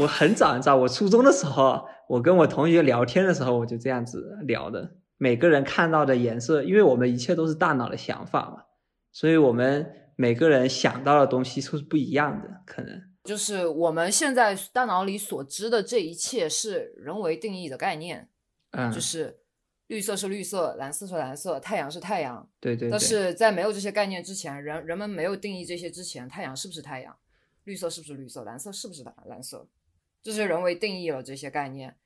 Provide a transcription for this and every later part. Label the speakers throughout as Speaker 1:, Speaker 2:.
Speaker 1: 我很早很早，我初中的时候，我跟我同学聊天的时候，我就这样子聊的。每个人看到的颜色，因为我们一切都是大脑的想法嘛，所以我们每个人想到的东西是不一样的，可能
Speaker 2: 就是我们现在大脑里所知的这一切是人为定义的概念，
Speaker 1: 嗯，
Speaker 2: 就是绿色是绿色，蓝色是蓝色，太阳是太阳。
Speaker 1: 对对。
Speaker 2: 但是在没有这些概念之前，人人们没有定义这些之前，太阳是不是太阳，绿色是不是绿色，蓝色是不是蓝蓝色，这是人为定义了这些概念。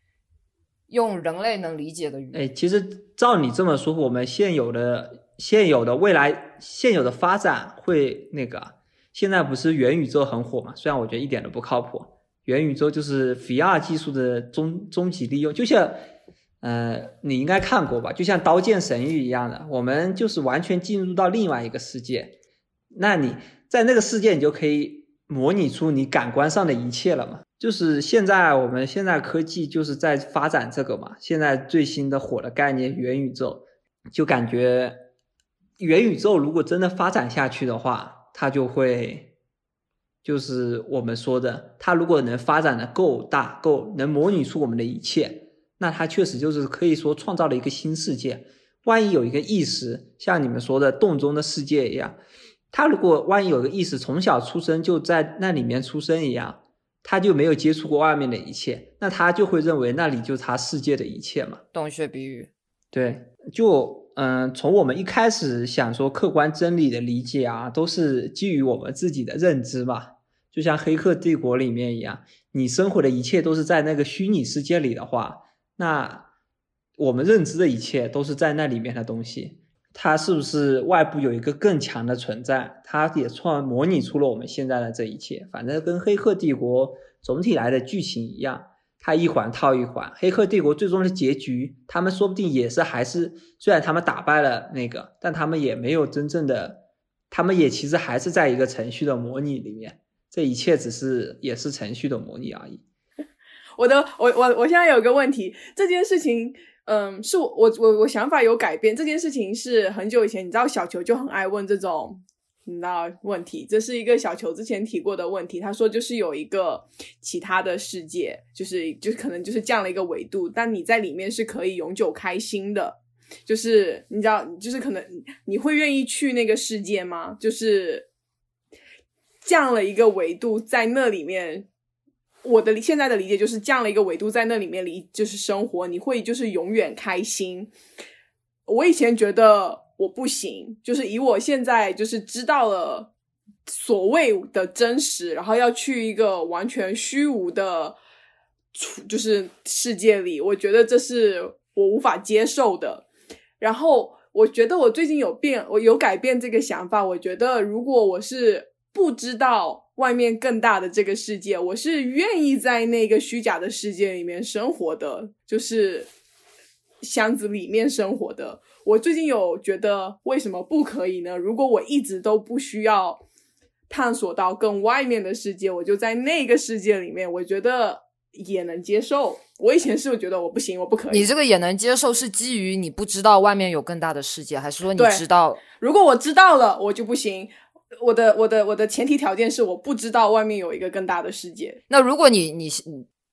Speaker 2: 用人类能理解的语言，
Speaker 1: 哎，其实照你这么说，我们现有的、现有的未来、现有的发展会那个，现在不是元宇宙很火嘛？虽然我觉得一点都不靠谱，元宇宙就是 VR 技术的终终极利用，就像，呃，你应该看过吧？就像《刀剑神域》一样的，我们就是完全进入到另外一个世界，那你在那个世界，你就可以模拟出你感官上的一切了嘛？就是现在，我们现在科技就是在发展这个嘛。现在最新的火的概念元宇宙，就感觉元宇宙如果真的发展下去的话，它就会就是我们说的，它如果能发展的够大，够能模拟出我们的一切，那它确实就是可以说创造了一个新世界。万一有一个意识，像你们说的洞中的世界一样，他如果万一有个意识从小出生就在那里面出生一样。他就没有接触过外面的一切，那他就会认为那里就是他世界的一切嘛。
Speaker 2: 洞穴比喻，
Speaker 1: 对，就嗯，从我们一开始想说客观真理的理解啊，都是基于我们自己的认知嘛。就像《黑客帝国》里面一样，你生活的一切都是在那个虚拟世界里的话，那我们认知的一切都是在那里面的东西。它是不是外部有一个更强的存在？它也创模拟出了我们现在的这一切。反正跟《黑客帝国》总体来的剧情一样，它一环套一环。《黑客帝国》最终的结局，他们说不定也是还是，虽然他们打败了那个，但他们也没有真正的，他们也其实还是在一个程序的模拟里面。这一切只是也是程序的模拟而已。
Speaker 3: 我的，我我我现在有个问题，这件事情。嗯，是我我我我想法有改变这件事情是很久以前，你知道小球就很爱问这种你知道问题，这是一个小球之前提过的问题。他说就是有一个其他的世界，就是就可能就是降了一个维度，但你在里面是可以永久开心的。就是你知道，就是可能你会愿意去那个世界吗？就是降了一个维度在那里面。我的现在的理解就是降了一个维度，在那里面里就是生活，你会就是永远开心。我以前觉得我不行，就是以我现在就是知道了所谓的真实，然后要去一个完全虚无的，就是世界里，我觉得这是我无法接受的。然后我觉得我最近有变，我有改变这个想法。我觉得如果我是不知道。外面更大的这个世界，我是愿意在那个虚假的世界里面生活的，就是箱子里面生活的。我最近有觉得，为什么不可以呢？如果我一直都不需要探索到更外面的世界，我就在那个世界里面，我觉得也能接受。我以前是觉得我不行，我不可
Speaker 2: 以。你这个也能接受，是基于你不知道外面有更大的世界，还是说你知道？
Speaker 3: 如果我知道了，我就不行。我的我的我的前提条件是我不知道外面有一个更大的世界。
Speaker 2: 那如果你你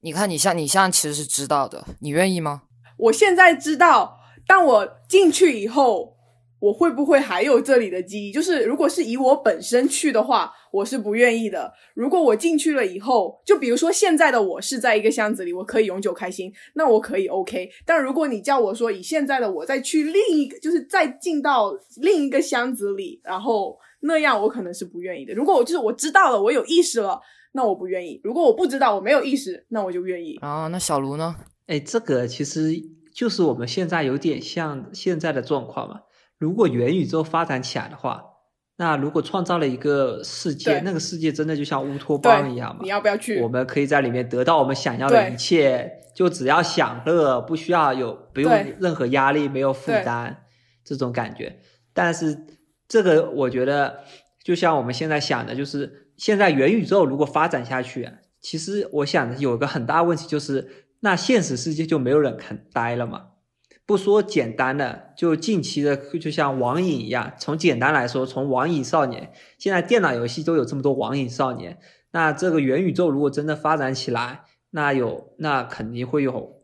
Speaker 2: 你看你像你像其实是知道的，你愿意吗？
Speaker 3: 我现在知道，但我进去以后，我会不会还有这里的记忆？就是如果是以我本身去的话，我是不愿意的。如果我进去了以后，就比如说现在的我是在一个箱子里，我可以永久开心，那我可以 OK。但如果你叫我说以现在的我再去另一个，就是再进到另一个箱子里，然后。那样我可能是不愿意的。如果我就是我知道了，我有意识了，那我不愿意。如果我不知道，我没有意识，那我就愿意。
Speaker 2: 啊，那小卢呢？
Speaker 1: 哎，这个其实就是我们现在有点像现在的状况嘛。如果元宇宙发展起来的话，那如果创造了一个世界，那个世界真的就像乌托邦一样嘛？
Speaker 3: 你要不要去？
Speaker 1: 我们可以在里面得到我们想要的一切，就只要享乐，不需要有不用任何压力，没有负担，这种感觉。但是。这个我觉得，就像我们现在想的，就是现在元宇宙如果发展下去，其实我想有个很大问题，就是那现实世界就没有人肯待了嘛。不说简单的，就近期的，就像网瘾一样。从简单来说，从网瘾少年，现在电脑游戏都有这么多网瘾少年。那这个元宇宙如果真的发展起来，那有那肯定会有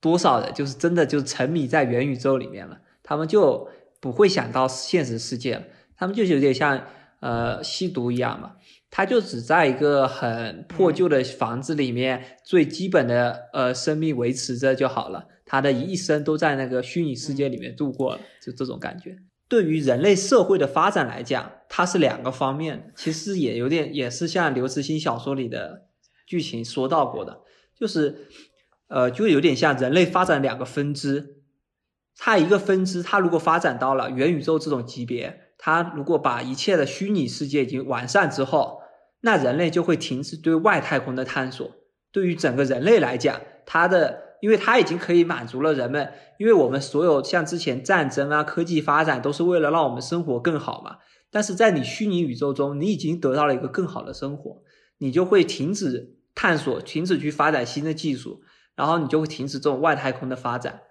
Speaker 1: 多少人就是真的就沉迷在元宇宙里面了，他们就不会想到现实世界，他们就是有点像呃吸毒一样嘛，他就只在一个很破旧的房子里面，最基本的呃生命维持着就好了，他的一生都在那个虚拟世界里面度过了，就这种感觉。对于人类社会的发展来讲，它是两个方面，其实也有点也是像刘慈欣小说里的剧情说到过的，就是呃，就有点像人类发展两个分支，它一个分支，它如果发展到了元宇宙这种级别，它如果把一切的虚拟世界已经完善之后，那人类就会停止对外太空的探索。对于整个人类来讲，它的因为它已经可以满足了人们，因为我们所有像之前战争啊、科技发展都是为了让我们生活更好嘛。但是在你虚拟宇宙中，你已经得到了一个更好的生活，你就会停止探索，停止去发展新的技术，然后你就会停止这种外太空的发展。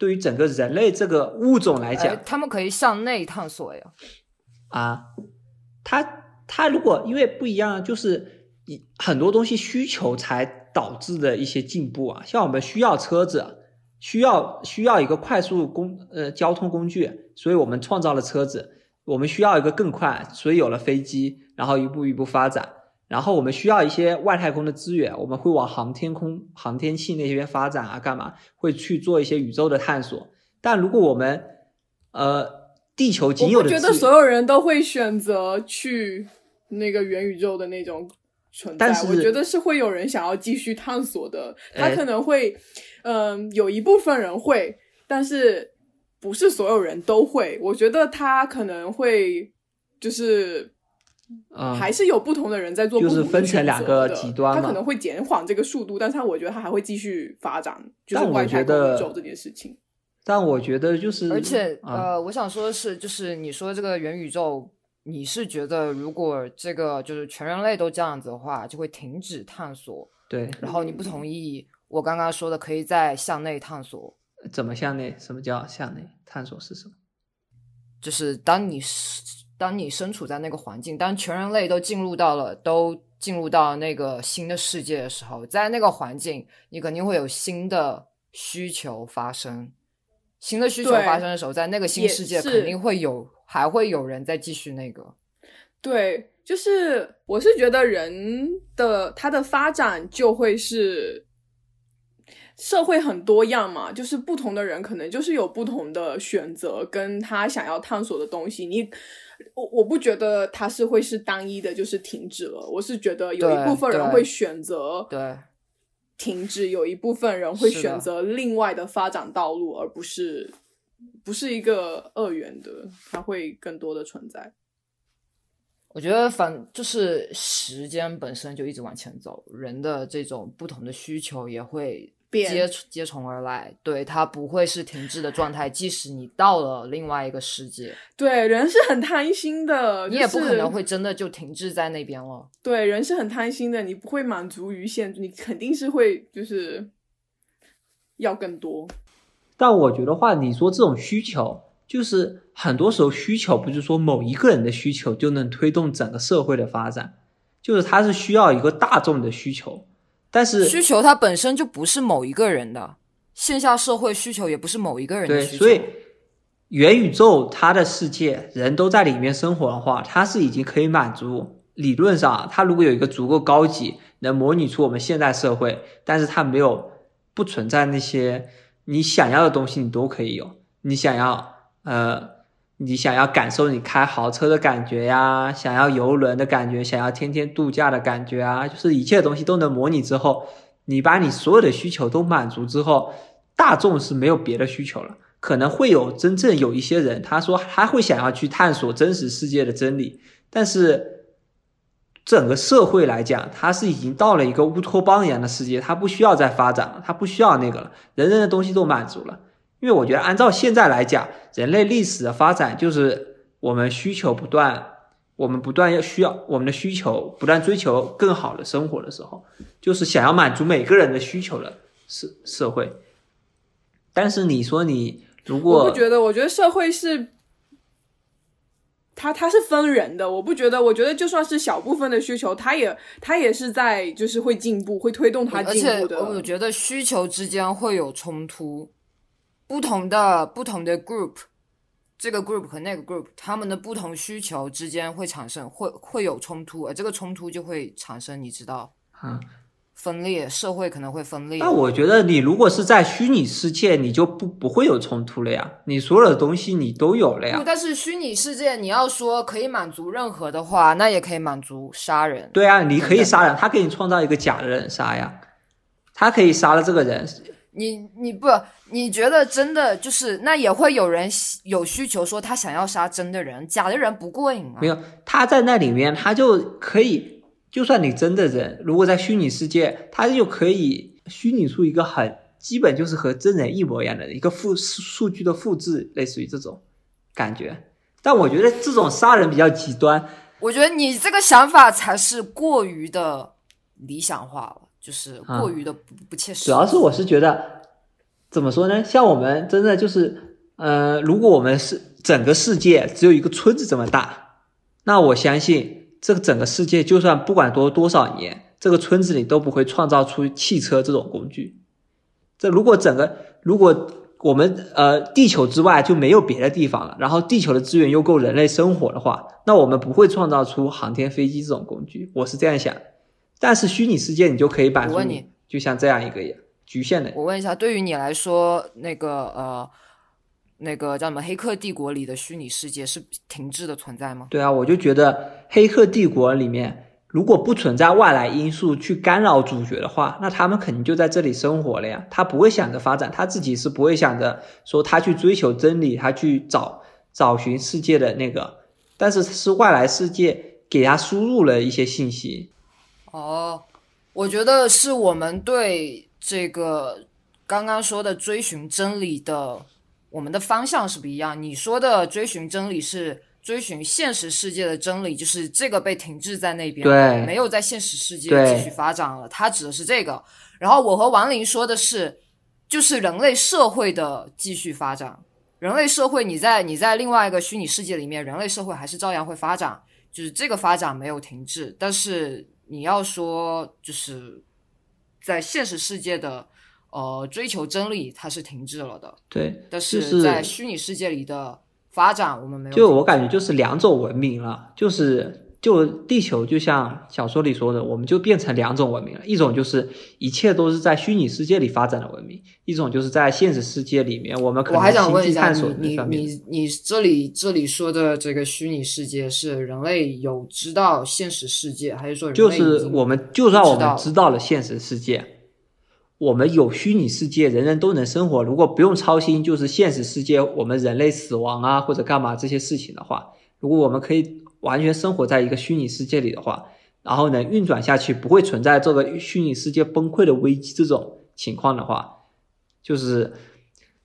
Speaker 1: 对于整个人类这个物种来讲，
Speaker 2: 他们可以向内探索呀。
Speaker 1: 啊，它它如果因为不一样，就是一很多东西需求才导致的一些进步啊，像我们需要车子，需要需要一个快速工呃交通工具，所以我们创造了车子。我们需要一个更快，所以有了飞机，然后一步一步发展。然后我们需要一些外太空的资源，我们会往航天空、航天器那边发展啊，干嘛？会去做一些宇宙的探索。但如果我们呃地球仅有的，
Speaker 3: 我觉得所有人都会选择去那个元宇宙的那种存在。但是我觉得是会有人想要继续探索的，他可能会，嗯，有一部分人会，但是。不是所有人都会，我觉得他可能会就是，
Speaker 1: 嗯，
Speaker 3: 还是有不同的人在做，
Speaker 1: 就是分成两个极端
Speaker 3: 他可能会减缓这个速度，但是他我觉得他还会继续发展，就是
Speaker 1: 外太空宇
Speaker 3: 宙这件事情。
Speaker 1: 但我觉得就是，
Speaker 2: 而且呃，我想说的是，就是你说这个元宇宙，你是觉得如果这个就是全人类都这样子的话，就会停止探索？
Speaker 1: 对。
Speaker 2: 然后你不同意我刚刚说的，可以在向内探索。
Speaker 1: 怎么向内？什么叫向内探索？是什么？
Speaker 2: 就是当你当你身处在那个环境，当全人类都进入到了都进入到那个新的世界的时候，在那个环境，你肯定会有新的需求发生。新的需求发生的时候，在那个新世界肯定会有，还会有人在继续那个。
Speaker 3: 对，就是我是觉得人的他的发展就会是。社会很多样嘛，就是不同的人可能就是有不同的选择，跟他想要探索的东西。你，我我不觉得他是会是单一的，就是停止了。我是觉得有一部分人会选择
Speaker 2: 对
Speaker 3: 停止，有一部分人会选择另外的发展道路，而不是不是一个二元的，它会更多的存在。
Speaker 2: 我觉得反就是时间本身就一直往前走，人的这种不同的需求也会。接接踵而来，对它不会是停滞的状态。即使你到了另外一个世界，
Speaker 3: 对人是很贪心的，
Speaker 2: 你也不可能会真的就停滞在那边了。
Speaker 3: 对人是很贪心的，你不会满足于现，你肯定是会就是要更多。
Speaker 1: 但我觉得话，你说这种需求，就是很多时候需求不是说某一个人的需求就能推动整个社会的发展，就是它是需要一个大众的需求。但是
Speaker 2: 需求它本身就不是某一个人的，线下社会需求也不是某一个人的需
Speaker 1: 求。所以元宇宙它的世界，人都在里面生活的话，它是已经可以满足。理论上，它如果有一个足够高级，能模拟出我们现代社会，但是它没有不存在那些你想要的东西，你都可以有。你想要呃。你想要感受你开豪车的感觉呀，想要游轮的感觉，想要天天度假的感觉啊，就是一切东西都能模拟之后，你把你所有的需求都满足之后，大众是没有别的需求了。可能会有真正有一些人，他说他会想要去探索真实世界的真理，但是整个社会来讲，他是已经到了一个乌托邦一样的世界，他不需要再发展了，他不需要那个了，人人的东西都满足了。因为我觉得，按照现在来讲，人类历史的发展就是我们需求不断，我们不断要需要我们的需求不断追求更好的生活的时候，就是想要满足每个人的需求的社社会。但是你说你如果
Speaker 3: 我不觉得，我觉得社会是。它它是分人的，我不觉得，我觉得就算是小部分的需求，它也它也是在就是会进步，会推动它
Speaker 2: 而且
Speaker 3: 进步的。
Speaker 2: 我觉得需求之间会有冲突，不同的不同的 group，这个 group 和那个 group，他们的不同需求之间会产生会会有冲突，而这个冲突就会产生，你知道，
Speaker 1: 嗯，
Speaker 2: 分裂，社会可能会分裂。
Speaker 1: 那我觉得你如果是在虚拟世界，你就不不会有冲突了呀，你所有的东西你都有了
Speaker 2: 不，
Speaker 1: 呀。
Speaker 2: 但是虚拟世界你要说可以满足任何的话，那也可以满足杀人。
Speaker 1: 对啊，你可以杀人，他给你创造一个假的人杀呀，他可以杀了这个人，
Speaker 2: 你你不你觉得真的就是那也会有人有需求说他想要杀真的人，假的人不过瘾啊。
Speaker 1: 没有他在那里面，他就可以，就算你真的人，如果在虚拟世界，他就可以虚拟出一个很基本就是和真人一模一样的一个复数数据的复制，类似于这种感觉。但我觉得这种杀人比较极端，
Speaker 2: 我觉得你这个想法才是过于的理想化了，就是过于的不、不切实际。
Speaker 1: 主要是我是觉得，怎么说呢？像我们真的就是，呃，如果我们是整个世界只有一个村子这么大，那我相信这个整个世界就算不管多多少年，这个村子里都不会创造出汽车这种工具。这如果整个如果我们呃地球之外就没有别的地方了，然后地球的资源又够人类生活的话，那我们不会创造出航天飞机这种工具。我是这样想。但是虚拟世界你就可以满足
Speaker 2: 我问你，
Speaker 1: 就像这样一个局限的。
Speaker 2: 我问一下，对于你来说，那个呃，那个叫什么《黑客帝国》里的虚拟世界是停滞的存在吗？
Speaker 1: 对啊，我就觉得《黑客帝国》里面如果不存在外来因素去干扰主角的话，那他们肯定就在这里生活了呀。他不会想着发展，他自己是不会想着说他去追求真理，他去找找寻世界的那个，但是是外来世界给他输入了一些信息。
Speaker 2: 哦，我觉得是我们对这个刚刚说的追寻真理的，我们的方向是不一样。你说的追寻真理是追寻现实世界的真理，就是这个被停滞在那边，
Speaker 1: 对
Speaker 2: 没有在现实世界继续发展了。它指的是这个。然后我和王林说的是，就是人类社会的继续发展。人类社会，你在你在另外一个虚拟世界里面，人类社会还是照样会发展，就是这个发展没有停滞。但是你要说，就是在现实世界的呃追求真理，它是停滞了的。
Speaker 1: 对，
Speaker 2: 但
Speaker 1: 是
Speaker 2: 在虚拟世界里的发展，我们没有。
Speaker 1: 就我感觉就是两种文明了，就是就地球就像小说里说的，我们就变成两种文明了，一种就是一切都是在虚拟世界里发展的文明，一种就是在现实世界里面我们可
Speaker 2: 我还
Speaker 1: 能星
Speaker 2: 想问一下
Speaker 1: 际探索
Speaker 2: 你，你。你你这里这里说的这个虚拟世界是人类有知道现实世界，还是说
Speaker 1: 就是我们就算我们
Speaker 2: 知道
Speaker 1: 了现实世界，我们有虚拟世界，人人都能生活。如果不用操心，就是现实世界我们人类死亡啊或者干嘛这些事情的话，如果我们可以完全生活在一个虚拟世界里的话，然后能运转下去，不会存在这个虚拟世界崩溃的危机这种情况的话，就是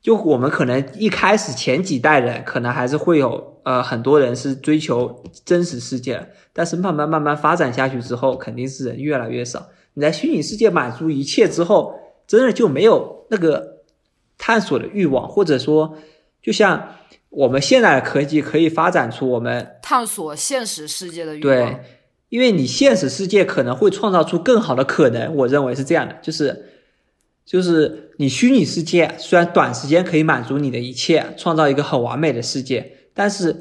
Speaker 1: 就我们可能一开始前几代人可能还是会有呃很多人是追求真实世界，但是慢慢慢慢发展下去之后，肯定是人越来越少。你在虚拟世界满足一切之后，真的就没有那个探索的欲望，或者说，就像我们现在的科技可以发展出我们
Speaker 2: 探索现实世界的欲
Speaker 1: 对
Speaker 2: 望。，
Speaker 1: 因为你现实世界可能会创造出更好的可能，我认为是这样的，就是就是你虚拟世界虽然短时间可以满足你的一切，创造一个很完美的世界，但是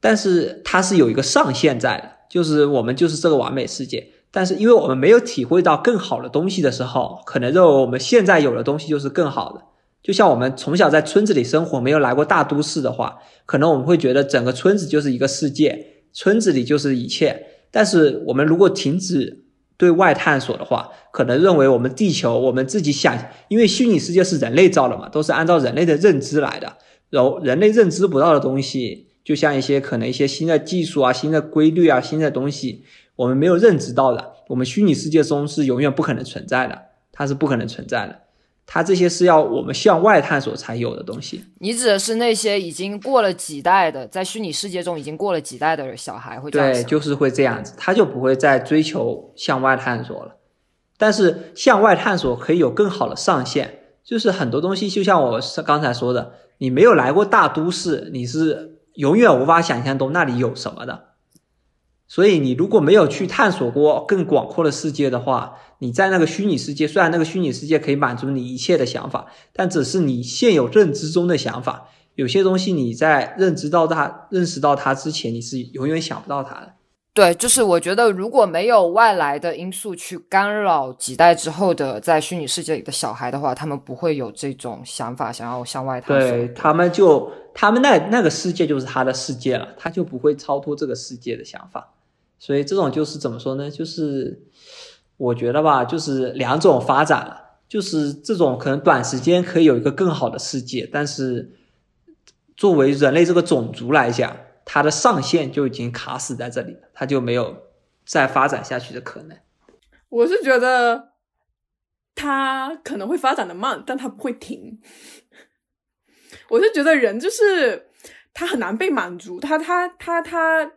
Speaker 1: 但是它是有一个上限在的，就是我们就是这个完美世界。但是因为我们没有体会到更好的东西的时候，可能认为我们现在有的东西就是更好的。就像我们从小在村子里生活，没有来过大都市的话，可能我们会觉得整个村子就是一个世界，村子里就是一切。但是我们如果停止对外探索的话，可能认为我们地球我们自己想，因为虚拟世界是人类造的嘛，都是按照人类的认知来的，然后人类认知不到的东西，就像一些可能一些新的技术啊、新的规律啊、新的东西，我们没有认知到的，我们虚拟世界中是永远不可能存在的，它是不可能存在的。它这些是要我们向外探索才有的东西。
Speaker 2: 你指的是那些已经过了几代的，在虚拟世界中已经过了几代的小孩会这样
Speaker 1: 对，就是会这样子，他就不会再追求向外探索了。但是向外探索可以有更好的上限，就是很多东西，就像我刚才说的，你没有来过大都市，你是永远无法想象到那里有什么的。所以你如果没有去探索过更广阔的世界的话，你在那个虚拟世界，虽然那个虚拟世界可以满足你一切的想法，但只是你现有认知中的想法。有些东西你在认知到它、认识到它之前，你是永远想不到它的。
Speaker 2: 对，就是我觉得如果没有外来的因素去干扰几代之后的在虚拟世界里的小孩的话，他们不会有这种想法，想要向外探索。
Speaker 1: 对他们就他们那那个世界就是他的世界了，他就不会超脱这个世界的想法。所以这种就是怎么说呢？就是我觉得吧，就是两种发展了，就是这种可能短时间可以有一个更好的世界，但是作为人类这个种族来讲，它的上限就已经卡死在这里，它就没有再发展下去的可能。
Speaker 3: 我是觉得它可能会发展的慢，但它不会停。我是觉得人就是他很难被满足，他他他他。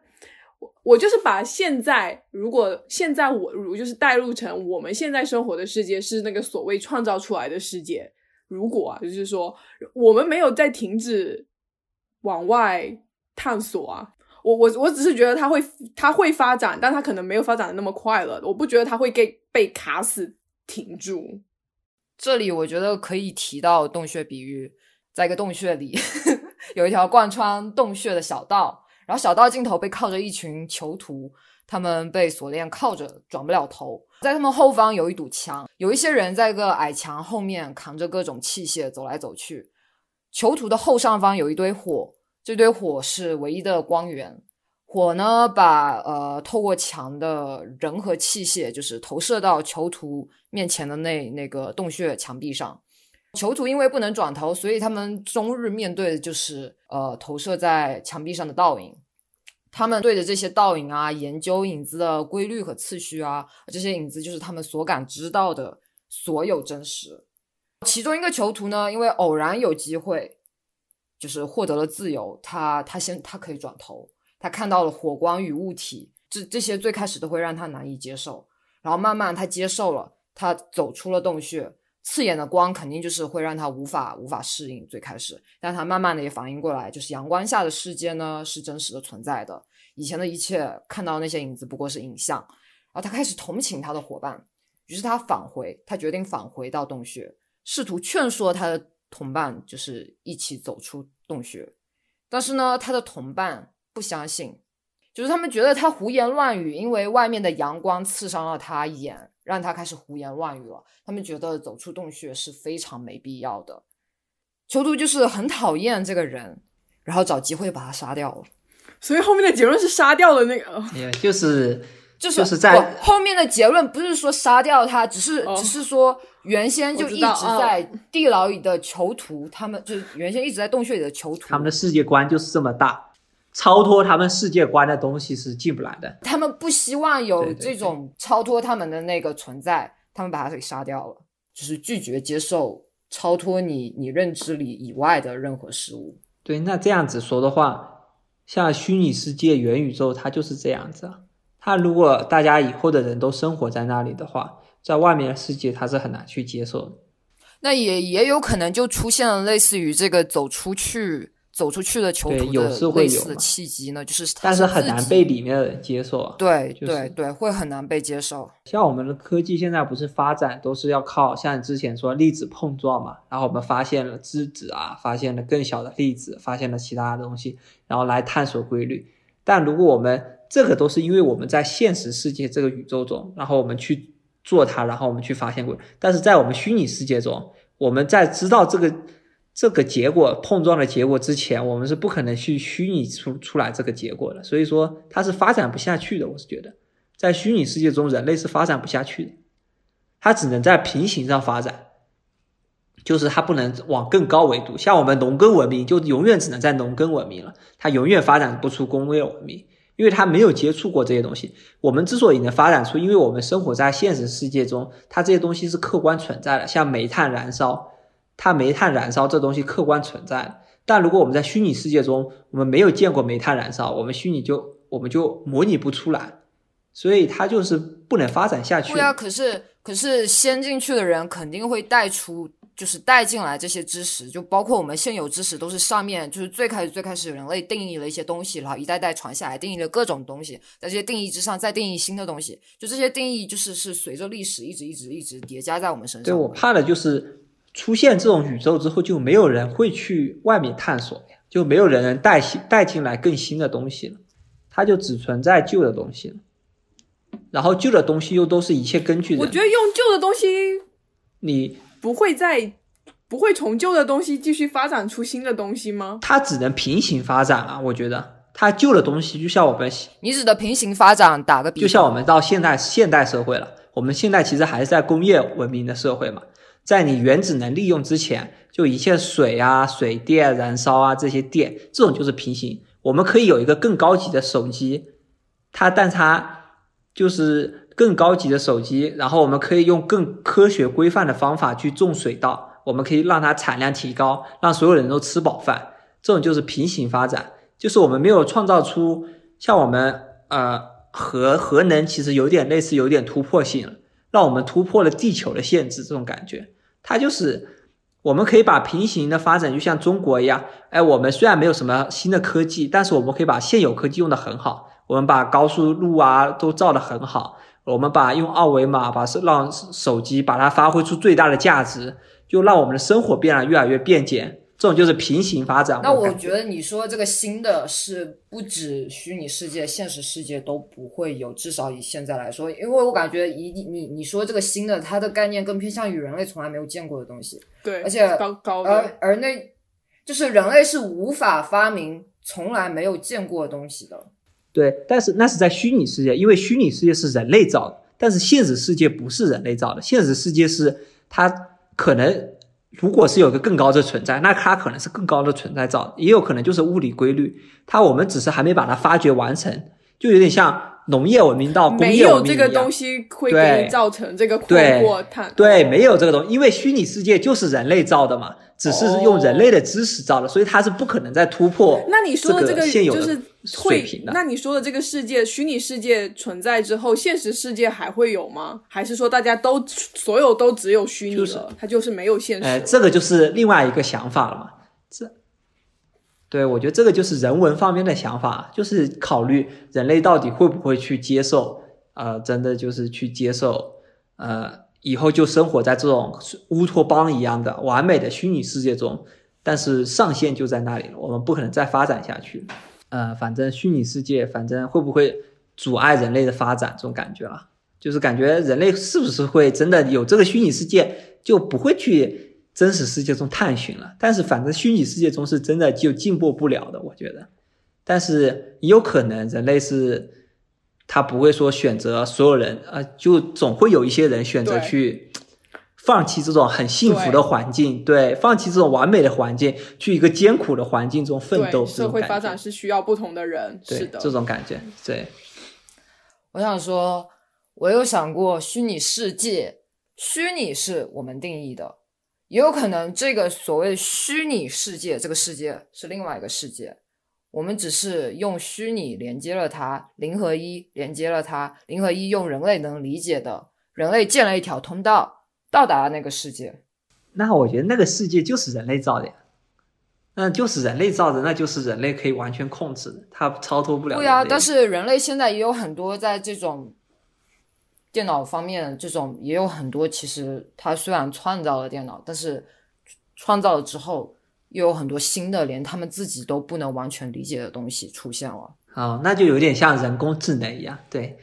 Speaker 3: 我就是把现在，如果现在我如就是代入成我们现在生活的世界是那个所谓创造出来的世界，如果啊，就是说我们没有在停止往外探索啊，我我我只是觉得它会它会发展，但它可能没有发展的那么快了。我不觉得它会给被卡死停住。
Speaker 2: 这里我觉得可以提到洞穴比喻，在一个洞穴里 有一条贯穿洞穴的小道。然后小道尽头被靠着一群囚徒，他们被锁链铐着，转不了头。在他们后方有一堵墙，有一些人在一个矮墙后面扛着各种器械走来走去。囚徒的后上方有一堆火，这堆火是唯一的光源。火呢，把呃透过墙的人和器械，就是投射到囚徒面前的那那个洞穴墙壁上。囚徒因为不能转头，所以他们终日面对的就是呃投射在墙壁上的倒影。他们对着这些倒影啊，研究影子的规律和次序啊，这些影子就是他们所感知到的所有真实。其中一个囚徒呢，因为偶然有机会，就是获得了自由，他他先他可以转头，他看到了火光与物体，这这些最开始都会让他难以接受，然后慢慢他接受了，他走出了洞穴。刺眼的光肯定就是会让他无法无法适应最开始，但他慢慢的也反应过来，就是阳光下的世界呢是真实的存在的，以前的一切看到那些影子不过是影像，然后他开始同情他的伙伴，于是他返回，他决定返回到洞穴，试图劝说他的同伴就是一起走出洞穴，但是呢，他的同伴不相信，就是他们觉得他胡言乱语，因为外面的阳光刺伤了他眼。让他开始胡言乱语了。他们觉得走出洞穴是非常没必要的。囚徒就是很讨厌这个人，然后找机会把他杀掉了。
Speaker 3: 所以后面的结论是杀掉了那个，
Speaker 1: 也就是
Speaker 2: 就是
Speaker 1: 就是在
Speaker 2: 后面的结论不是说杀掉他，只是只是说原先就一直在地牢里的囚徒，他们就是原先一直在洞穴里的囚徒，
Speaker 1: 他们的世界观就是这么大。超脱他们世界观的东西是进不来的。
Speaker 2: 他们不希望有这种超脱他们的那个存在，他们把它给杀掉了，就是拒绝接受超脱你你认知里以外的任何事物。
Speaker 1: 对，那这样子说的话，像虚拟世界、元宇宙，它就是这样子。它如果大家以后的人都生活在那里的话，在外面的世界，它是很难去接受的。
Speaker 2: 那也也有可能就出现了类似于这个走出去。走出去的囚徒的类似的契机呢，就是
Speaker 1: 但是很难被里面的人接受。
Speaker 2: 对对对，会很难被接受。
Speaker 1: 像我们的科技现在不是发展都是要靠像之前说粒子碰撞嘛，然后我们发现了质子啊，发现了更小的粒子，发现了其他的东西，然后来探索规律。但如果我们这个都是因为我们在现实世界这个宇宙中，然后我们去做它，然后我们去发现规律。但是在我们虚拟世界中，我们在知道这个。这个结果碰撞的结果之前，我们是不可能去虚拟出出来这个结果的，所以说它是发展不下去的。我是觉得，在虚拟世界中，人类是发展不下去的，它只能在平行上发展，就是它不能往更高维度。像我们农耕文明，就永远只能在农耕文明了，它永远发展不出工业文明，因为它没有接触过这些东西。我们之所以能发展出，因为我们生活在现实世界中，它这些东西是客观存在的，像煤炭燃烧。它煤炭燃烧这东西客观存在，但如果我们在虚拟世界中，我们没有见过煤炭燃烧，我们虚拟就我们就模拟不出来，所以它就是不能发展下去。
Speaker 2: 对啊，可是可是先进去的人肯定会带出就是带进来这些知识，就包括我们现有知识，都是上面就是最开始最开始人类定义了一些东西，然后一代代传下来，定义了各种东西，在这些定义之上再定义新的东西，就这些定义就是是随着历史一直一直一直叠加在我们身上。
Speaker 1: 对我怕的就是出现这种宇宙之后，就没有人会去外面探索呀，就没有人能带新带进来更新的东西了，它就只存在旧的东西了。然后旧的东西又都是一切根据人，
Speaker 3: 我觉得用旧的东西
Speaker 1: 你
Speaker 3: 不会再不会从旧的东西继续发展出新的东西吗？
Speaker 1: 它只能平行发展啊，我觉得它旧的东西就像我们
Speaker 2: 你指的平行发展，打个比方，
Speaker 1: 就像我们到现代现代社会了，我们现在其实还是在工业文明的社会嘛，在你原子能利用之前，就一切水啊、水电燃烧啊这些电，这种就是平行。我们可以有一个更高级的手机，它但它就是更高级的手机，然后我们可以用更科学规范的方法去种水稻，我们可以让它产量提高，让所有人都吃饱饭。这种就是平行发展，就是我们没有创造出像我们呃核核能，其实有点类似，有点突破性了，让我们突破了地球的限制，这种感觉，它就是我们可以把平行的发展，就像中国一样，哎，我们虽然没有什么新的科技，但是我们可以把现有科技用的很好。我们把高速路啊都造得很好，我们把用二维码把让手机把它发挥出最大的价值，就让我们的生活变得越来越便捷。这种就是平行发展。
Speaker 2: 那
Speaker 1: 我
Speaker 2: 觉得你说这个新的是不止虚拟世界、现实世界都不会有，至少以现在来说，因为我感觉一你你说这个新的，它的概念更偏向于人类从来没有见过的东西。
Speaker 3: 对，
Speaker 2: 而且
Speaker 3: 高高
Speaker 2: 而而那，就是人类是无法发明从来没有见过的东西的。
Speaker 1: 对，但是那是在虚拟世界，因为虚拟世界是人类造的，但是现实世界不是人类造的。现实世界是它可能，如果是有个更高的存在，那它可能是更高的存在造，也有可能就是物理规律，它我们只是还没把它发掘完成，就有点像农业文明到工业文明
Speaker 3: 没有这个东西会给你造成这个困惑，对。
Speaker 1: 对，没有这个东西，因为虚拟世界就是人类造的嘛。只是用人类的知识造的，所以它是不可能再突破。
Speaker 3: 那你说的这个
Speaker 1: 现有
Speaker 3: 的
Speaker 1: 水平的。
Speaker 3: 那你说的这个世界，虚拟世界存在之后，现实世界还会有吗？还是说大家都所有都只有虚拟了，它就是没有现实？
Speaker 1: 哎，这个就是另外一个想法了嘛。这，对我觉得这个就是人文方面的想法，就是考虑人类到底会不会去接受，呃，真的就是去接受，呃。以后就生活在这种乌托邦一样的完美的虚拟世界中，但是上限就在那里了，我们不可能再发展下去。呃，反正虚拟世界，反正会不会阻碍人类的发展？这种感觉了，就是感觉人类是不是会真的有这个虚拟世界，就不会去真实世界中探寻了。但是反正虚拟世界中是真的就进步不了的，我觉得。但是也有可能人类是。他不会说选择所有人，呃，就总会有一些人选择去放弃这种很幸福的环境，对，放弃这种完美的环境，去一个艰苦的环境中奋斗。
Speaker 3: 社会发展是需要不同的人，是的，
Speaker 1: 这种感觉。对，
Speaker 2: 我想说，我有想过虚拟世界，虚拟是我们定义的，也有可能这个所谓虚拟世界，这个世界是另外一个世界。我们只是用虚拟连接了它，零和一连接了它，零和一用人类能理解的，人类建了一条通道，到达了那个世界。
Speaker 1: 那我觉得那个世界就是人类造的呀，那就是人类造的，那就是人类可以完全控制的，它超脱不了。
Speaker 2: 对啊，但是人类现在也有很多在这种电脑方面，这种也有很多，其实它虽然创造了电脑，但是创造了之后。又有很多新的，连他们自己都不能完全理解的东西出现了。
Speaker 1: 哦，那就有点像人工智能一样。对，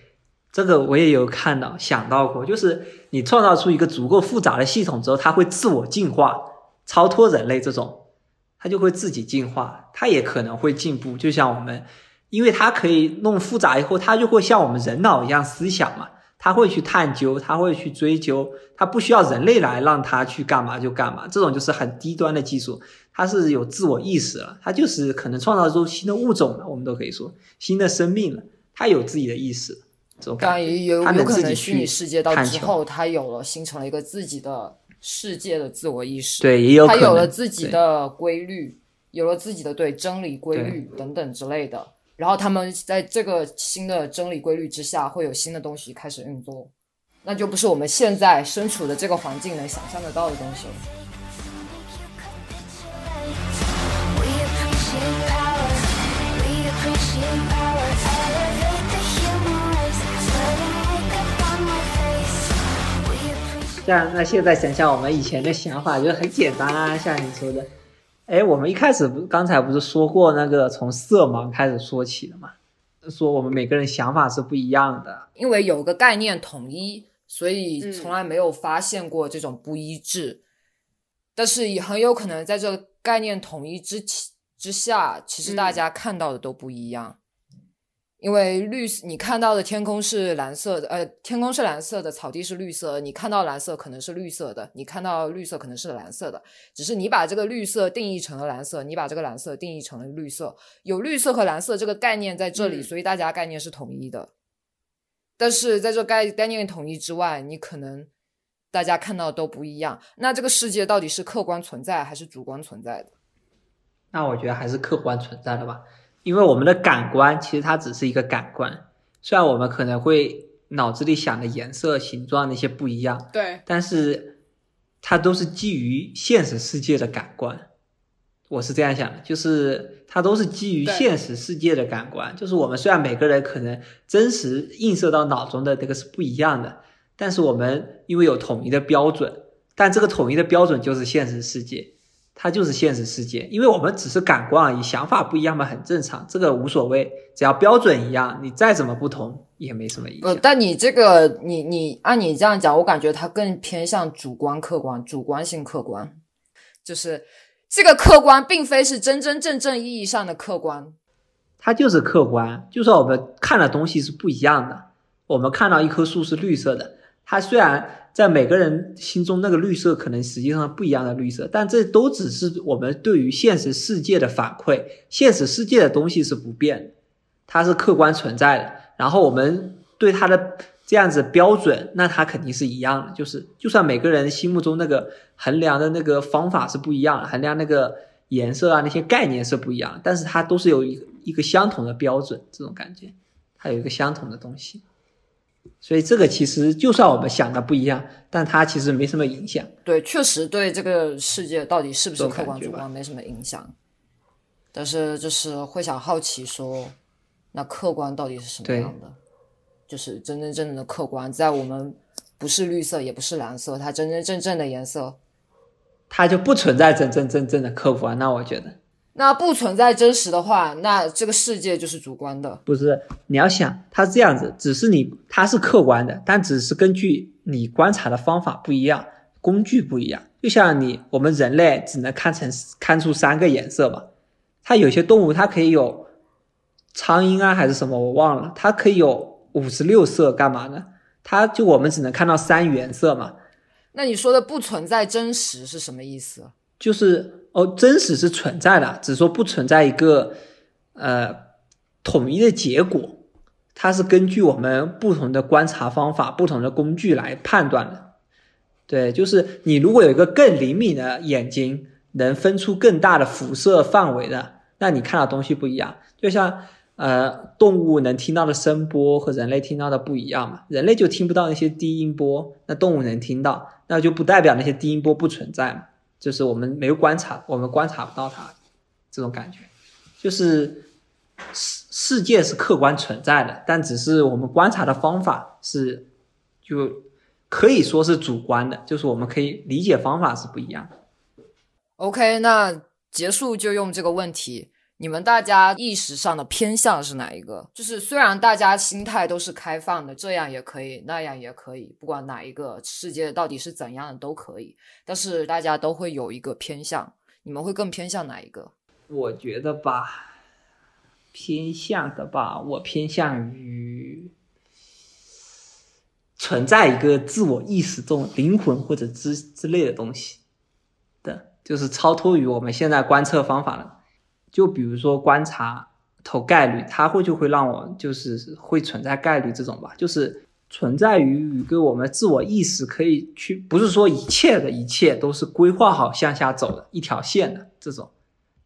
Speaker 1: 这个我也有看到、想到过，就是你创造出一个足够复杂的系统之后，它会自我进化，超脱人类这种，它就会自己进化，它也可能会进步。就像我们，因为它可以弄复杂以后，它就会像我们人脑一样思想嘛。它会去探究，它会去追究，它不需要人类来让它去干嘛就干嘛。这种就是很低端的技术，它是有自我意识了，它就是可能创造出新的物种了，我们都可以说新的生命了，它有自己的意识。这种感觉，
Speaker 2: 有有可能虚拟世界到之后，它有了形成了一个自己的世界的自我意识，
Speaker 1: 对，也有可
Speaker 2: 能，它有了自己的规律，有了自己的对真理规律等等之类的。然后他们在这个新的真理规律之下，会有新的东西开始运作，那就不是我们现在身处的这个环境能想象得到的东西了。
Speaker 1: 像那现在想想，我们以前的想法就很简单啊，像你说的，哎，我们一开始不刚才不是说过那个从色盲开始说起的嘛？说我们每个人想法是不一样的，
Speaker 2: 因为有个概念统一，所以
Speaker 3: 嗯
Speaker 2: 从来没有发现过这种不一致。但是也很有可能在这个概念统一之起之下，其实大
Speaker 3: 嗯
Speaker 2: 家看到的都不一样。因为绿，你看到的天空是蓝色的，呃，天空是蓝色的，草地是绿色。你看到蓝色可能是绿色的，你看到绿色可能是蓝色的。只是你把这个绿色定义成了蓝色，你把这个蓝色定义成了绿色。有绿色和蓝色这个概念在这里，
Speaker 3: 嗯
Speaker 2: 所以大家概念是统一的。但是在这概概念统一之外，你可能大家看到都不一样。那这个世界到底是客观存在还是主观存在的？
Speaker 1: 那我觉得还是客观存在的吧，因为我们的感官其实它只是一个感官，虽然我们可能会脑子里想的颜色、形状那些不一样，
Speaker 3: 对，
Speaker 1: 但是它都是基于现实世界的感官。我是这样想的，就是它都是基于现实世界的感官。就是我们虽然每个人可能真实映射到脑中的那个是不一样的，但是我们因为有统一的标准，但这个统一的标准就是现实世界，它就是现实世界。因为我们只是感官而已，想法不一样嘛，很正常，这个无所谓，只要标准一样，你再怎么不同也没什么影
Speaker 2: 呃，
Speaker 1: 响。
Speaker 2: 但你这个，你你按你这样讲，我感觉它更偏向主观客观，主观性客观，就是这个客观并非是真真正正意义上的客观。
Speaker 1: 它就是客观，就算我们看的东西是不一样的，我们看到一棵树是绿色的，它虽然在每个人心中那个绿色可能实际上不一样的绿色，但这都只是我们对于现实世界的反馈。现实世界的东西是不变，它是客观存在的。然后我们对它的这样子标准，那它肯定是一样的。就是就算每个人心目中那个衡量的那个方法是不一样，衡量那个颜色啊那些概念是不一样，但是它都是有一个一个相同的标准，这种感觉，它有一个相同的东西。所以这个其实就算我们想的不一样，但它其实没什么影响。
Speaker 2: 对，确实对这个世界到底是不是客观主观没什么影响。但是就是会想好奇说，那客观到底是什么样的？就是真真正正的客观，在我们不是绿色也不是蓝色，它真真正正的颜色，
Speaker 1: 它就不存在真真正正的客观。那我觉得
Speaker 2: 那不存在真实的话，那这个世界就是主观的。
Speaker 1: 不是，你要想它是这样子，只是你它是客观的，但只是根据你观察的方法不一样，工具不一样。就像你我们人类只能看成看出三个颜色嘛，它有些动物它可以有苍蝇啊还是什么我忘了，它可以有五十六色，干嘛呢？它就我们只能看到三原色嘛，
Speaker 2: 那你说的不存在真实是什么意思？
Speaker 1: 就是哦，真实是存在的，只是说不存在一个呃统一的结果，它是根据我们不同的观察方法、不同的工具来判断的。对，就是你如果有一个更灵敏的眼睛，能分出更大的辐射范围的，那你看到东西不一样。就像呃，动物能听到的声波和人类听到的不一样嘛，人类就听不到那些低音波，那动物能听到，那就不代表那些低音波不存在嘛。就是我们没有观察，我们观察不到它，这种感觉，就是世世界是客观存在的，但只是我们观察的方法是，就可以说是主观的，就是我们可以理解方法是不一样的。
Speaker 2: OK，那结束就用这个问题，你们大家意识上的偏向是哪一个？就是虽然大家心态都是开放的，这样也可以，那样也可以，不管哪一个世界到底是怎样的都可以，但是大家都会有一个偏向，你们会更偏向哪一个？
Speaker 1: 我觉得吧，偏向的吧，我偏向于存在一个自我意识中灵魂或者之之类的东西的，就是超脱于我们现在观测方法的。就比如说观察投概率，它会就会让我就是会存在概率这种吧，就是存在于一个我们自我意识可以去，不是说一切的一切都是规划好向下走的一条线的这种。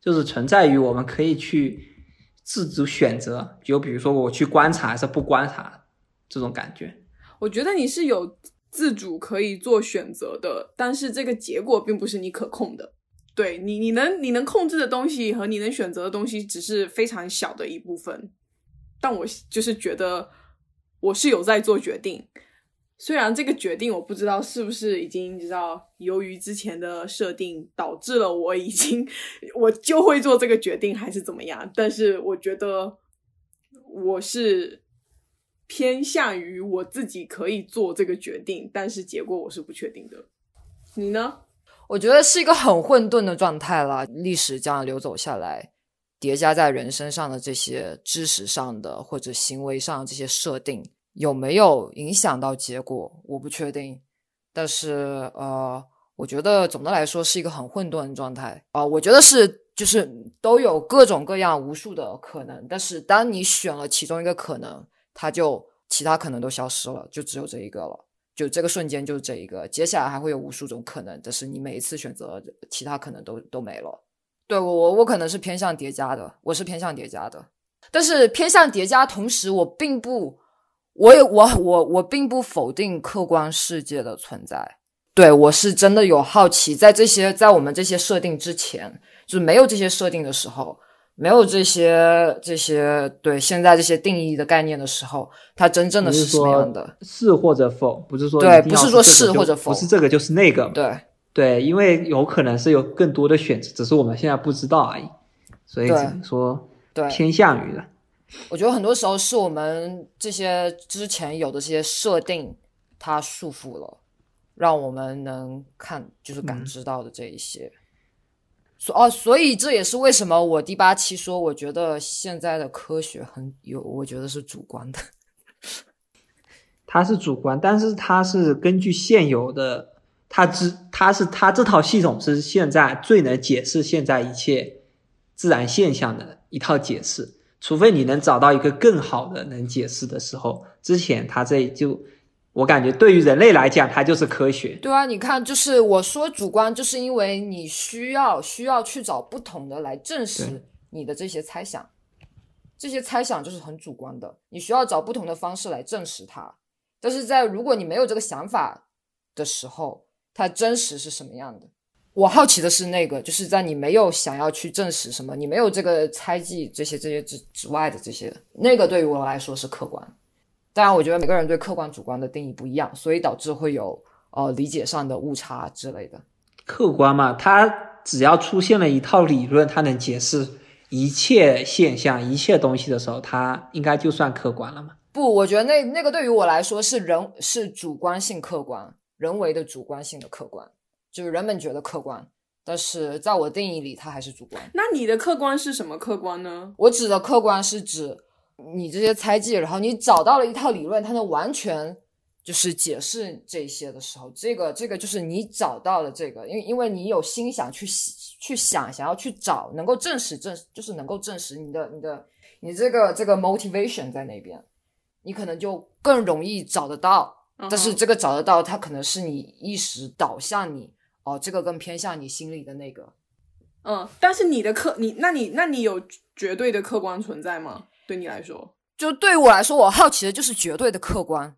Speaker 1: 就是存在于我们可以去自主选择，就比如说我去观察还是不观察这种感觉。
Speaker 3: 我觉得你是有自主可以做选择的，但是这个结果并不是你可控的。对你，你能你能控制的东西和你能选择的东西只是非常小的一部分。但我就是觉得我是有在做决定，虽然这个决定我不知道是不是已经你知道，由于之前的设定导致了我已经我就会做这个决定，还是怎么样？但是我觉得我是偏向于我自己可以做这个决定，但是结果我是不确定的。你呢？
Speaker 2: 我觉得是一个很混沌的状态了。历史这样流走下来，叠加在人身上的这些知识上的或者行为上这些设定。有没有影响到结果？我不确定，但是呃，我觉得总的来说是一个很混沌的状态啊。我觉得是，就是都有各种各样无数的可能，但是当你选了其中一个可能，它就其他可能都消失了，就只有这一个了，就这个瞬间就是这一个。接下来还会有无数种可能，但是你每一次选择，其他可能都都没了。对我，我我可能是偏向叠加的，我是偏向叠加的，但是偏向叠加，同时我并不。我也我我我并不否定客观世界的存在，对我是真的有好奇，在这些在我们这些设定之前，就是没有这些设定的时候，没有这些这些对现在这些定义的概念的时候，它真正的是什么样的？
Speaker 1: 是或者否？不是说
Speaker 2: 对，不是说是或者否，
Speaker 1: 不是这个就是那个。
Speaker 2: 对
Speaker 1: 对，因为有可能是有更多的选择，只是我们现在不知道而已，所以只能说
Speaker 2: 对
Speaker 1: 偏向于的。
Speaker 2: 我觉得很多时候是我们这些之前有的这些设定，它束缚了，让我们能看就是感知到的这一些。所哦，所以这也是为什么我第八期说，我觉得现在的科学很有，我觉得是主观的。
Speaker 1: 它是主观，但是它是根据现有的，它之它是它这套系统是现在最能解释现在一切自然现象的一套解释。除非你能找到一个更好的能解释的时候，之前它这就，我感觉对于人类来讲，它就是科学。
Speaker 2: 对啊，你看，就是我说主观，就是因为你需要需要去找不同的来证实你的这些猜想，这些猜想就是很主观的，你需要找不同的方式来证实它。但是在如果你没有这个想法的时候，它真实是什么样的？我好奇的是，那个就是在你没有想要去证实什么，你没有这个猜忌这些这些之之外的这些，那个对于我来说是客观。当然，我觉得每个人对客观主观的定义不一样，所以导致会有呃理解上的误差之类的。
Speaker 1: 客观嘛，它只要出现了一套理论，它能解释一切现象、一切东西的时候，它应该就算客观了嘛？
Speaker 2: 不，我觉得那那个对于我来说是人是主观性客观，人为的主观性的客观。就是人们觉得客观，但是在我定义里，它还是主观。
Speaker 3: 那你的客观是什么客观呢？
Speaker 2: 我指的客观是指你这些猜忌，然后你找到了一套理论，它能完全就是解释这些的时候，这个这个就是你找到的这个，因为因为你有心想去去想，想要去找能够证实证，就是能够证实你的你的你这个这个 motivation 在那边，你可能就更容易找得到。但是这个找得到，它可能是你意识导向你。哦，这个更偏向你心里的那个，
Speaker 3: 嗯，但是你的客，你那你那你有绝对的客观存在吗？对你来说，
Speaker 2: 就对我来说，我好奇的就是绝对的客观。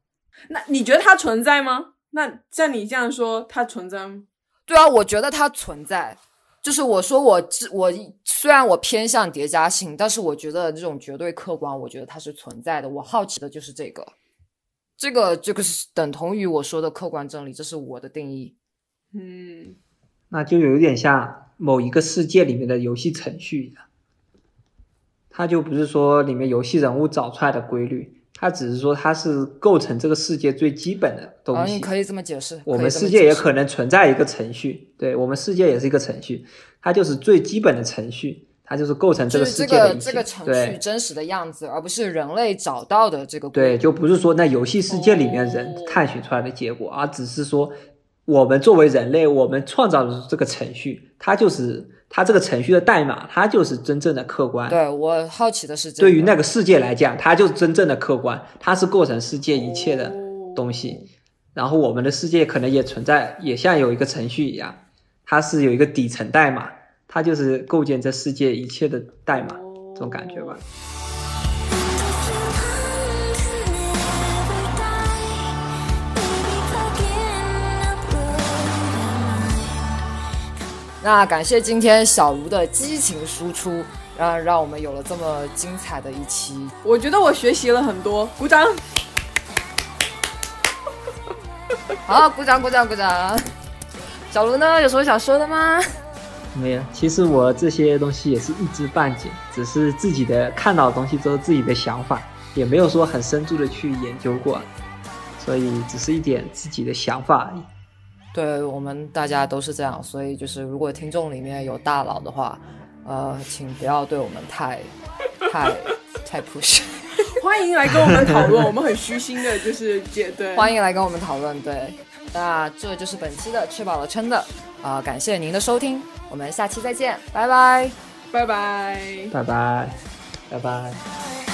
Speaker 3: 那你觉得它存在吗？那像你这样说，它存在吗？
Speaker 2: 对啊，我觉得它存在。就是我说我我虽然我偏向叠加性，但是我觉得这种绝对客观，我觉得它是存在的。我好奇的就是这个，这个这个是等同于我说的客观真理，这是我的定义。
Speaker 3: 嗯，
Speaker 1: 那就有点像某一个世界里面的游戏程序一样，它就不是说里面游戏人物找出来的规律，它只是说它是构成这个世界最基本的东西。
Speaker 2: 你可以这么解释。
Speaker 1: 我们世界也可能存在一个程序，对我们世界也是一个程序，它就是最基本的程序，它就是构成这个世界的。
Speaker 2: 这个程序真实的样子，而不是人类找到的这个。
Speaker 1: 对，就不是说那游戏世界里面人探寻出来的结果，而只是说。我们作为人类，我们创造的这个程序，它就是它这个程序的代码，它就是真正的客观。
Speaker 2: 对我好奇的是，
Speaker 1: 对于那个世界来讲，它就是真正的客观，它是构成世界一切的东西。然后我们的世界可能也存在，也像有一个程序一样，它是有一个底层代码，它就是构建这世界一切的代码，这种感觉吧。
Speaker 2: 那感谢今天小卢的激情输出，让让我们有了这么精彩的一期。
Speaker 3: 我觉得我学习了很多，鼓掌。
Speaker 2: 好，鼓掌鼓掌鼓掌。小卢呢，有什么想说的吗？
Speaker 4: 没有，其实我这些东西也是一知半解，只是自己的看到的东西都是自己的想法，也没有说很深度的去研究过，所以只是一点自己的想法而已。
Speaker 2: 对我们大家都是这样，所以就是如果听众里面有大佬的话，呃，请不要对我们太 太太 push。
Speaker 3: 欢迎来跟我们讨论，我们很虚心的，就是解对。
Speaker 2: 欢迎来跟我们讨论，对。那这就是本期的吃饱了撑的，啊、感谢您的收听，我们下期再见，拜拜。
Speaker 3: 拜拜。
Speaker 4: 拜拜，拜拜。